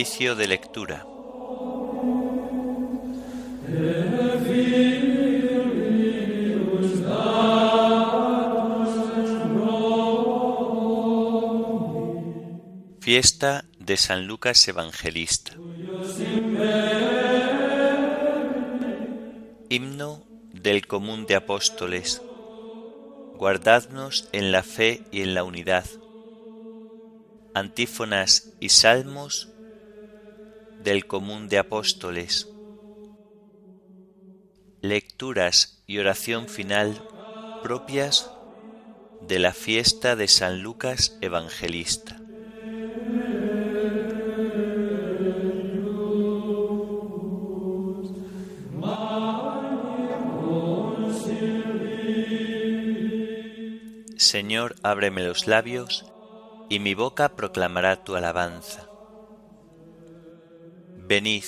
Oficio de lectura. Fiesta de San Lucas Evangelista. Himno del común de apóstoles. Guardadnos en la fe y en la unidad antífonas y salmos del común de apóstoles, lecturas y oración final propias de la fiesta de San Lucas Evangelista. Señor, ábreme los labios, y mi boca proclamará tu alabanza. Venid,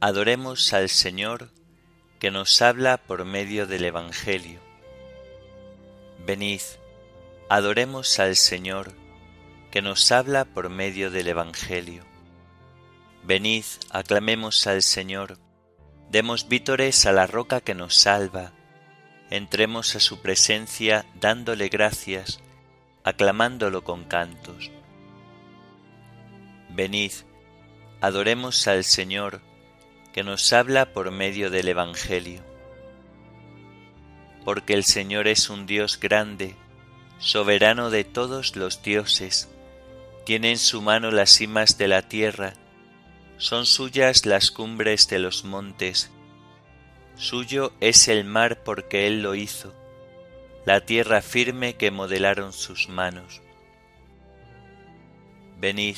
adoremos al Señor que nos habla por medio del Evangelio. Venid, adoremos al Señor que nos habla por medio del Evangelio. Venid, aclamemos al Señor, demos vítores a la roca que nos salva, entremos a su presencia dándole gracias, aclamándolo con cantos. Venid, adoremos al Señor, que nos habla por medio del Evangelio. Porque el Señor es un Dios grande, soberano de todos los dioses, tiene en su mano las cimas de la tierra, son suyas las cumbres de los montes, suyo es el mar porque Él lo hizo la tierra firme que modelaron sus manos. Venid,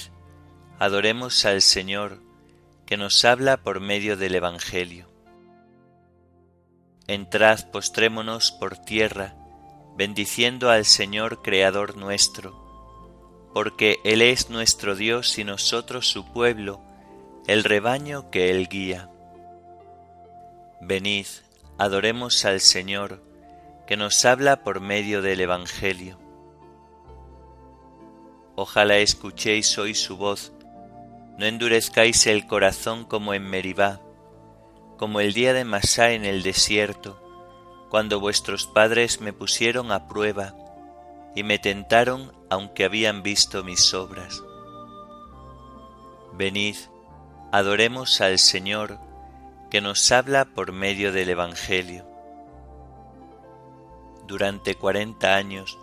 adoremos al Señor, que nos habla por medio del Evangelio. Entrad, postrémonos por tierra, bendiciendo al Señor Creador nuestro, porque Él es nuestro Dios y nosotros su pueblo, el rebaño que Él guía. Venid, adoremos al Señor, que nos habla por medio del Evangelio. Ojalá escuchéis hoy su voz, no endurezcáis el corazón como en Meribá, como el día de Masá en el desierto, cuando vuestros padres me pusieron a prueba y me tentaron aunque habían visto mis obras. Venid, adoremos al Señor, que nos habla por medio del Evangelio durante cuarenta años,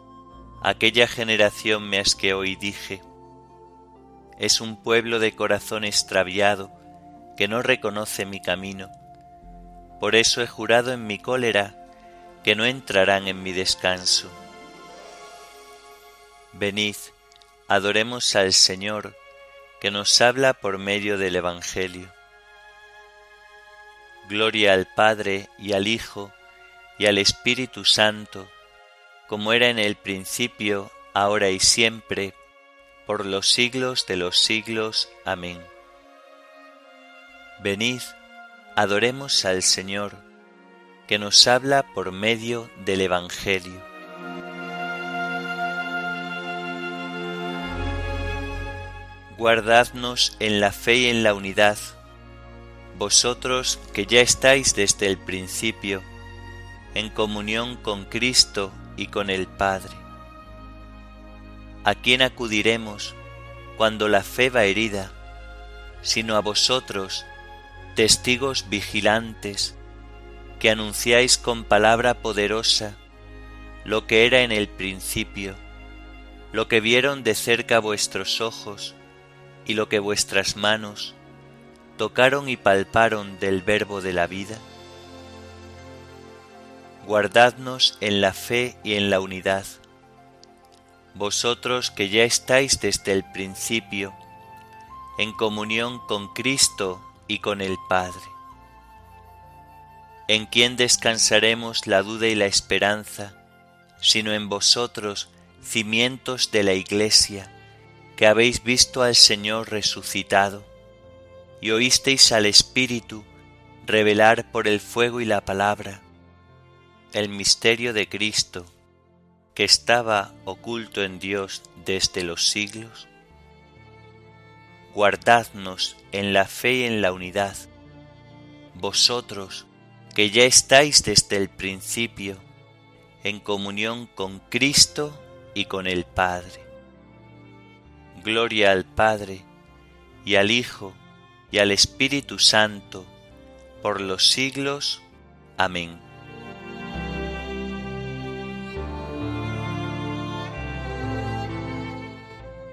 aquella generación me asqueó y dije, es un pueblo de corazón extraviado que no reconoce mi camino. Por eso he jurado en mi cólera que no entrarán en mi descanso. Venid, adoremos al Señor, que nos habla por medio del Evangelio. Gloria al Padre y al Hijo y al Espíritu Santo, como era en el principio, ahora y siempre, por los siglos de los siglos. Amén. Venid, adoremos al Señor, que nos habla por medio del Evangelio. Guardadnos en la fe y en la unidad, vosotros que ya estáis desde el principio, en comunión con Cristo y con el Padre. ¿A quién acudiremos cuando la fe va herida, sino a vosotros, testigos vigilantes, que anunciáis con palabra poderosa lo que era en el principio, lo que vieron de cerca vuestros ojos y lo que vuestras manos tocaron y palparon del verbo de la vida? guardadnos en la fe y en la unidad. Vosotros que ya estáis desde el principio, en comunión con Cristo y con el Padre. ¿En quién descansaremos la duda y la esperanza, sino en vosotros, cimientos de la Iglesia, que habéis visto al Señor resucitado, y oísteis al Espíritu revelar por el fuego y la palabra el misterio de Cristo que estaba oculto en Dios desde los siglos? guardadnos en la fe y en la unidad, vosotros que ya estáis desde el principio en comunión con Cristo y con el Padre. Gloria al Padre y al Hijo y al Espíritu Santo, por los siglos. Amén.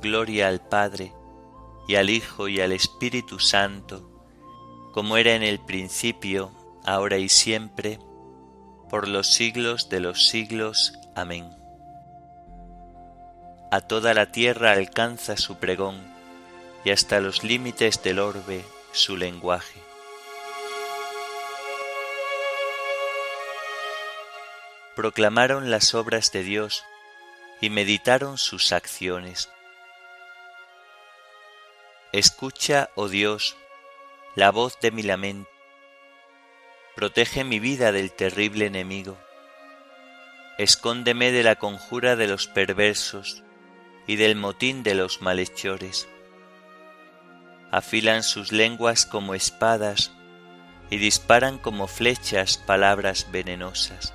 Gloria al Padre, y al Hijo y al Espíritu Santo, como era en el principio, ahora y siempre, por los siglos de los siglos. Amén. A toda la tierra alcanza su pregón, y hasta los límites del orbe su lenguaje. Proclamaron las obras de Dios y meditaron sus acciones. Escucha, oh Dios, la voz de mi lamento protege mi vida del terrible enemigo. Escóndeme de la conjura de los perversos y del motín de los malhechores. Afilan sus lenguas como espadas y disparan como flechas palabras venenosas,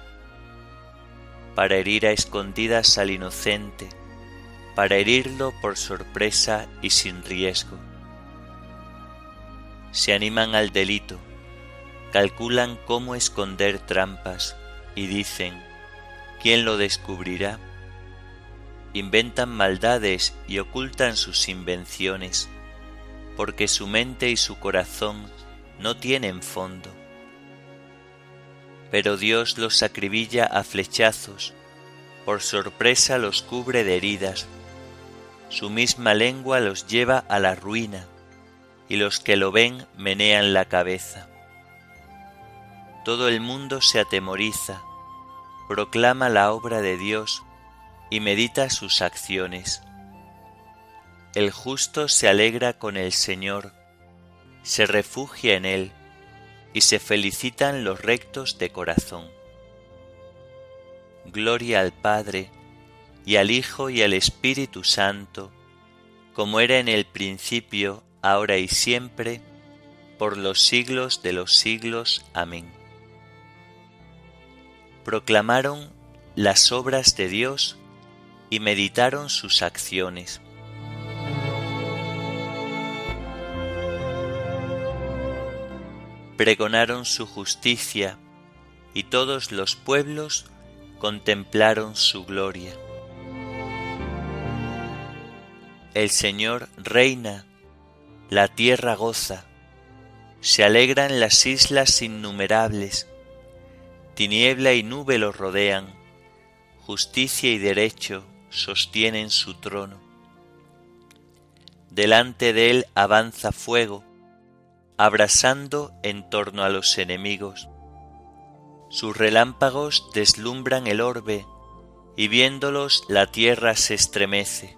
para herir a escondidas al inocente, para herirlo por sorpresa y sin riesgo. Se animan al delito, calculan cómo esconder trampas y dicen, ¿quién lo descubrirá? Inventan maldades y ocultan sus invenciones, porque su mente y su corazón no tienen fondo. Pero Dios los acribilla a flechazos, por sorpresa los cubre de heridas, su misma lengua los lleva a la ruina, y los que lo ven menean la cabeza todo el mundo se atemoriza, proclama la obra de Dios y medita sus acciones. El justo se alegra con el Señor, se refugia en Él y se felicitan los rectos de corazón. Gloria al Padre, y al Hijo y al Espíritu Santo, como era en el principio, ahora y siempre, por los siglos de los siglos. Amén proclamaron las obras de Dios y meditaron sus acciones. Pregonaron su justicia y todos los pueblos contemplaron su gloria. El Señor reina, la tierra goza, se alegran las islas innumerables, Tiniebla y nube lo rodean, justicia y derecho sostienen su trono. Delante de él avanza fuego, abrasando en torno a los enemigos. Sus relámpagos deslumbran el orbe, y viéndolos la tierra se estremece.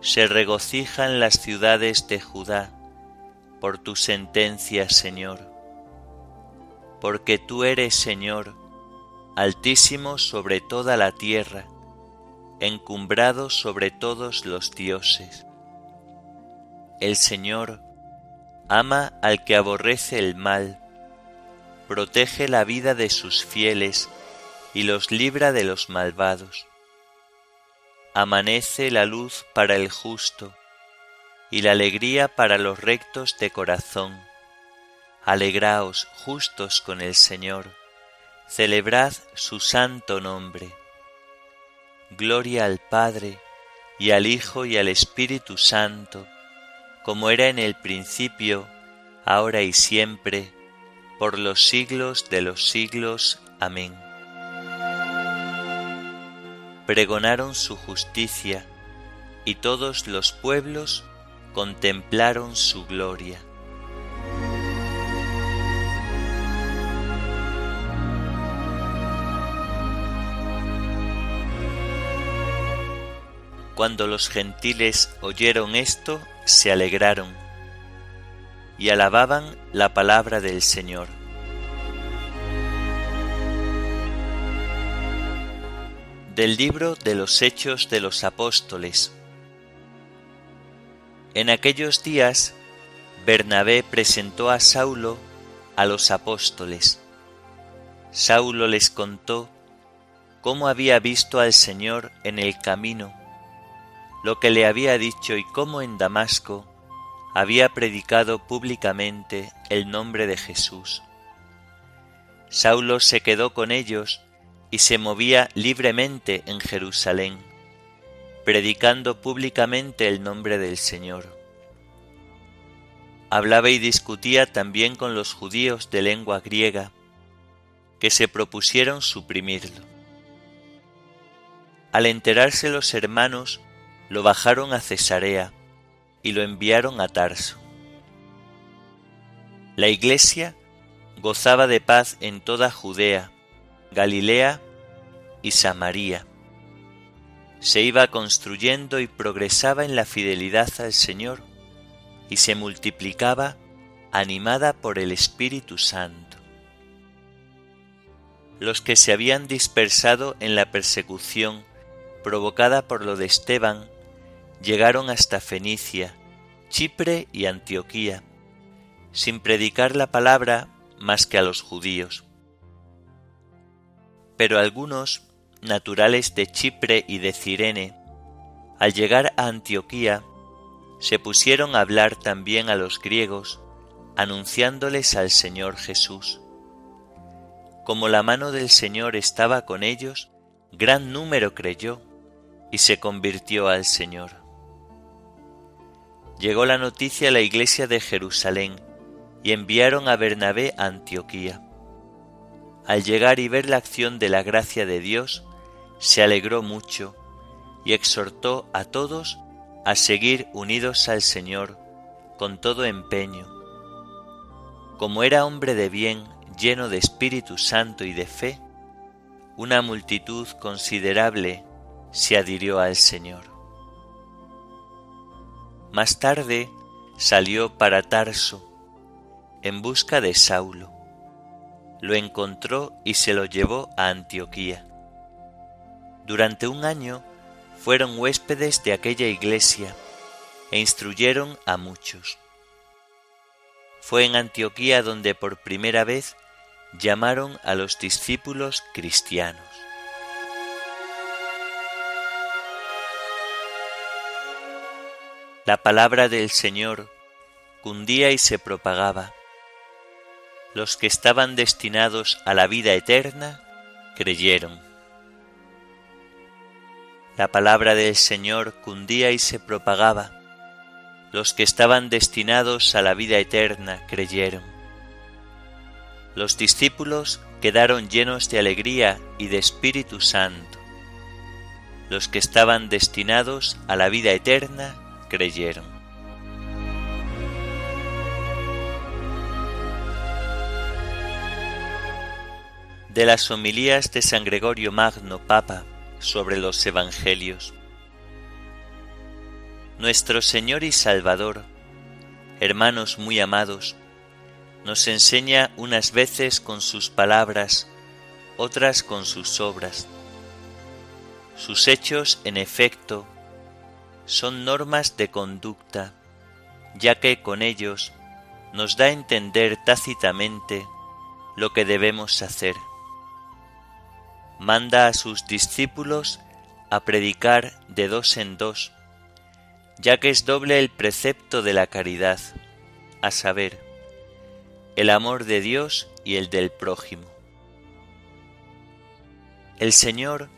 Se regocijan las ciudades de Judá por tu sentencia, Señor. Porque tú eres, Señor, altísimo sobre toda la tierra, encumbrado sobre todos los dioses. El Señor ama al que aborrece el mal, protege la vida de sus fieles y los libra de los malvados. Amanece la luz para el justo y la alegría para los rectos de corazón. Alegraos justos con el Señor, celebrad su santo nombre. Gloria al Padre, y al Hijo y al Espíritu Santo, como era en el principio, ahora y siempre, por los siglos de los siglos. Amén. Pregonaron su justicia, y todos los pueblos contemplaron su gloria. Cuando los gentiles oyeron esto, se alegraron y alababan la palabra del Señor. Del libro de los Hechos de los Apóstoles. En aquellos días, Bernabé presentó a Saulo a los apóstoles. Saulo les contó cómo había visto al Señor en el camino, lo que le había dicho y cómo en Damasco había predicado públicamente el nombre de Jesús. Saulo se quedó con ellos y se movía libremente en Jerusalén predicando públicamente el nombre del Señor. Hablaba y discutía también con los judíos de lengua griega, que se propusieron suprimirlo. Al enterarse los hermanos, lo bajaron a Cesarea y lo enviaron a Tarso. La iglesia gozaba de paz en toda Judea, Galilea y Samaria se iba construyendo y progresaba en la fidelidad al Señor y se multiplicaba animada por el Espíritu Santo. Los que se habían dispersado en la persecución provocada por lo de Esteban llegaron hasta Fenicia, Chipre y Antioquía, sin predicar la palabra más que a los judíos. Pero algunos naturales de Chipre y de Cirene, al llegar a Antioquía, se pusieron a hablar también a los griegos, anunciándoles al Señor Jesús. Como la mano del Señor estaba con ellos, gran número creyó y se convirtió al Señor. Llegó la noticia a la iglesia de Jerusalén y enviaron a Bernabé a Antioquía. Al llegar y ver la acción de la gracia de Dios, se alegró mucho y exhortó a todos a seguir unidos al Señor con todo empeño. Como era hombre de bien, lleno de Espíritu Santo y de fe, una multitud considerable se adhirió al Señor. Más tarde salió para Tarso en busca de Saulo. Lo encontró y se lo llevó a Antioquía. Durante un año fueron huéspedes de aquella iglesia e instruyeron a muchos. Fue en Antioquía donde por primera vez llamaron a los discípulos cristianos. La palabra del Señor cundía y se propagaba. Los que estaban destinados a la vida eterna creyeron. La palabra del Señor cundía y se propagaba. Los que estaban destinados a la vida eterna creyeron. Los discípulos quedaron llenos de alegría y de Espíritu Santo. Los que estaban destinados a la vida eterna creyeron. De las homilías de San Gregorio Magno, Papa, sobre los Evangelios. Nuestro Señor y Salvador, hermanos muy amados, nos enseña unas veces con sus palabras, otras con sus obras. Sus hechos, en efecto, son normas de conducta, ya que con ellos nos da a entender tácitamente lo que debemos hacer. Manda a sus discípulos a predicar de dos en dos, ya que es doble el precepto de la caridad, a saber, el amor de Dios y el del prójimo. El Señor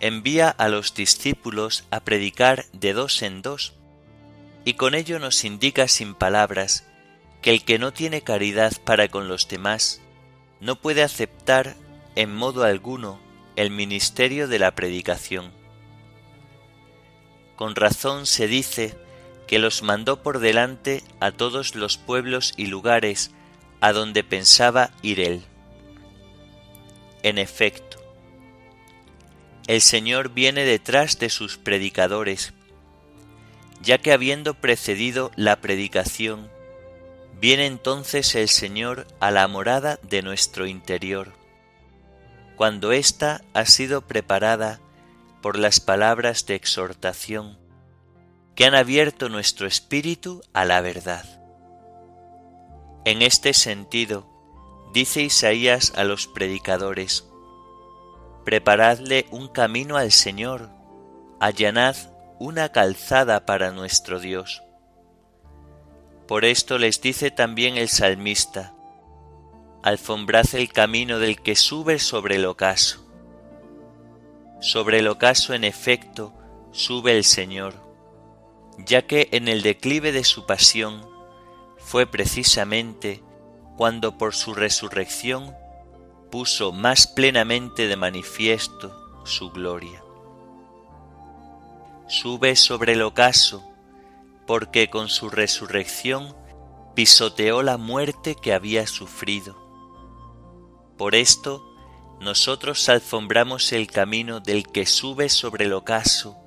envía a los discípulos a predicar de dos en dos, y con ello nos indica sin palabras que el que no tiene caridad para con los demás no puede aceptar en modo alguno el ministerio de la predicación. Con razón se dice que los mandó por delante a todos los pueblos y lugares a donde pensaba ir él. En efecto, el Señor viene detrás de sus predicadores, ya que habiendo precedido la predicación, viene entonces el Señor a la morada de nuestro interior, cuando ésta ha sido preparada por las palabras de exhortación que han abierto nuestro espíritu a la verdad. En este sentido, dice Isaías a los predicadores, Preparadle un camino al Señor, allanad una calzada para nuestro Dios. Por esto les dice también el salmista, Alfombrad el camino del que sube sobre el ocaso. Sobre el ocaso, en efecto, sube el Señor, ya que en el declive de su pasión fue precisamente cuando por su resurrección puso más plenamente de manifiesto su gloria. Sube sobre el ocaso, porque con su resurrección pisoteó la muerte que había sufrido. Por esto, nosotros alfombramos el camino del que sube sobre el ocaso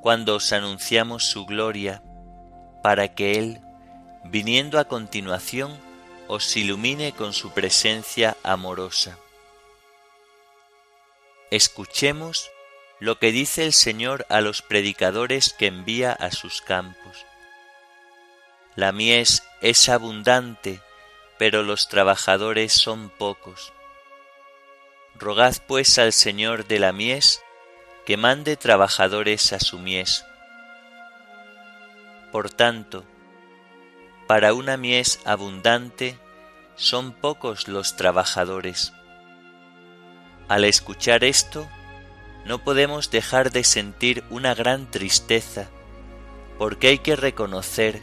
cuando os anunciamos su gloria, para que Él, viniendo a continuación, os ilumine con su presencia amorosa. Escuchemos lo que dice el Señor a los predicadores que envía a sus campos. La mies es abundante, pero los trabajadores son pocos. Rogad pues al Señor de la mies que mande trabajadores a su mies. Por tanto, para una mies abundante son pocos los trabajadores. Al escuchar esto, no podemos dejar de sentir una gran tristeza, porque hay que reconocer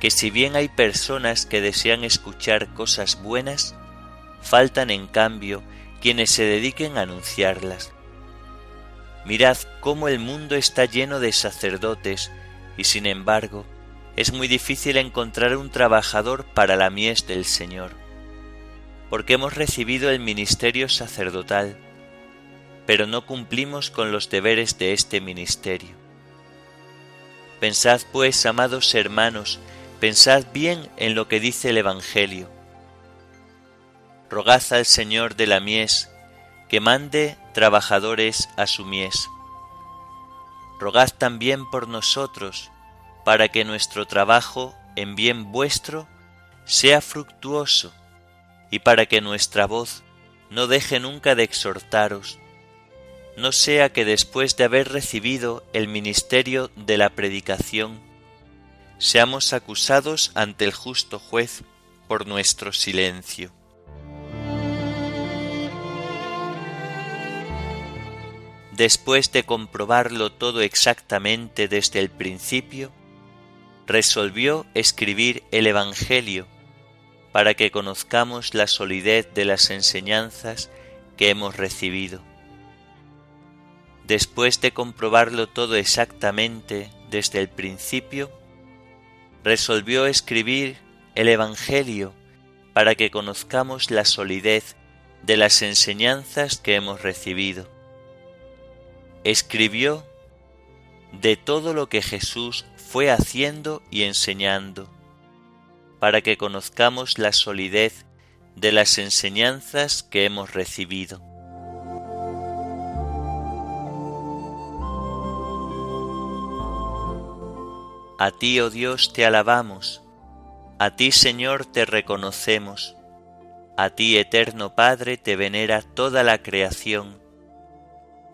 que si bien hay personas que desean escuchar cosas buenas, faltan en cambio quienes se dediquen a anunciarlas. Mirad cómo el mundo está lleno de sacerdotes y sin embargo es muy difícil encontrar un trabajador para la mies del Señor, porque hemos recibido el ministerio sacerdotal, pero no cumplimos con los deberes de este ministerio. Pensad pues, amados hermanos, pensad bien en lo que dice el Evangelio. Rogad al Señor de la mies que mande trabajadores a su mies. Rogad también por nosotros, para que nuestro trabajo en bien vuestro sea fructuoso y para que nuestra voz no deje nunca de exhortaros, no sea que después de haber recibido el ministerio de la predicación, seamos acusados ante el justo juez por nuestro silencio. Después de comprobarlo todo exactamente desde el principio, resolvió escribir el Evangelio para que conozcamos la solidez de las enseñanzas que hemos recibido. Después de comprobarlo todo exactamente desde el principio, resolvió escribir el Evangelio para que conozcamos la solidez de las enseñanzas que hemos recibido. Escribió de todo lo que Jesús fue haciendo y enseñando, para que conozcamos la solidez de las enseñanzas que hemos recibido. A ti, oh Dios, te alabamos, a ti, Señor, te reconocemos, a ti, eterno Padre, te venera toda la creación,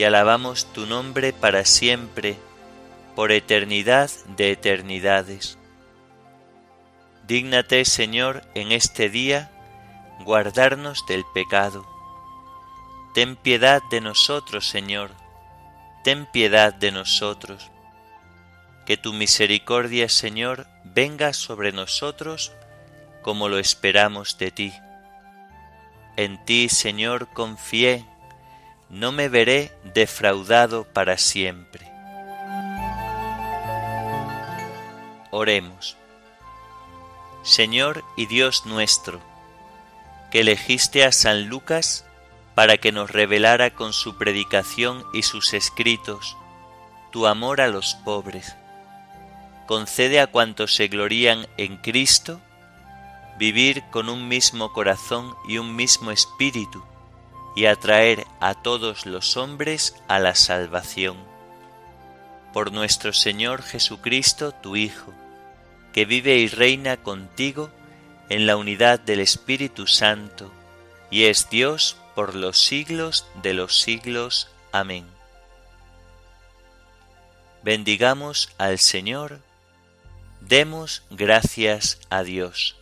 y alabamos tu nombre para siempre, por eternidad de eternidades. Dígnate, Señor, en este día, guardarnos del pecado Ten piedad de nosotros, Señor, ten piedad de nosotros. Que tu misericordia, Señor, venga sobre nosotros como lo esperamos de ti. En ti, Señor, confié, no me veré defraudado para siempre. Oremos. Señor y Dios nuestro, que elegiste a San Lucas para que nos revelara con su predicación y sus escritos tu amor a los pobres. Concede a cuantos se glorían en Cristo vivir con un mismo corazón y un mismo espíritu y atraer a todos los hombres a la salvación. Por nuestro Señor Jesucristo, tu Hijo, que vive y reina contigo en la unidad del Espíritu Santo, y es Dios por los siglos de los siglos. Amén. Bendigamos al Señor, demos gracias a Dios.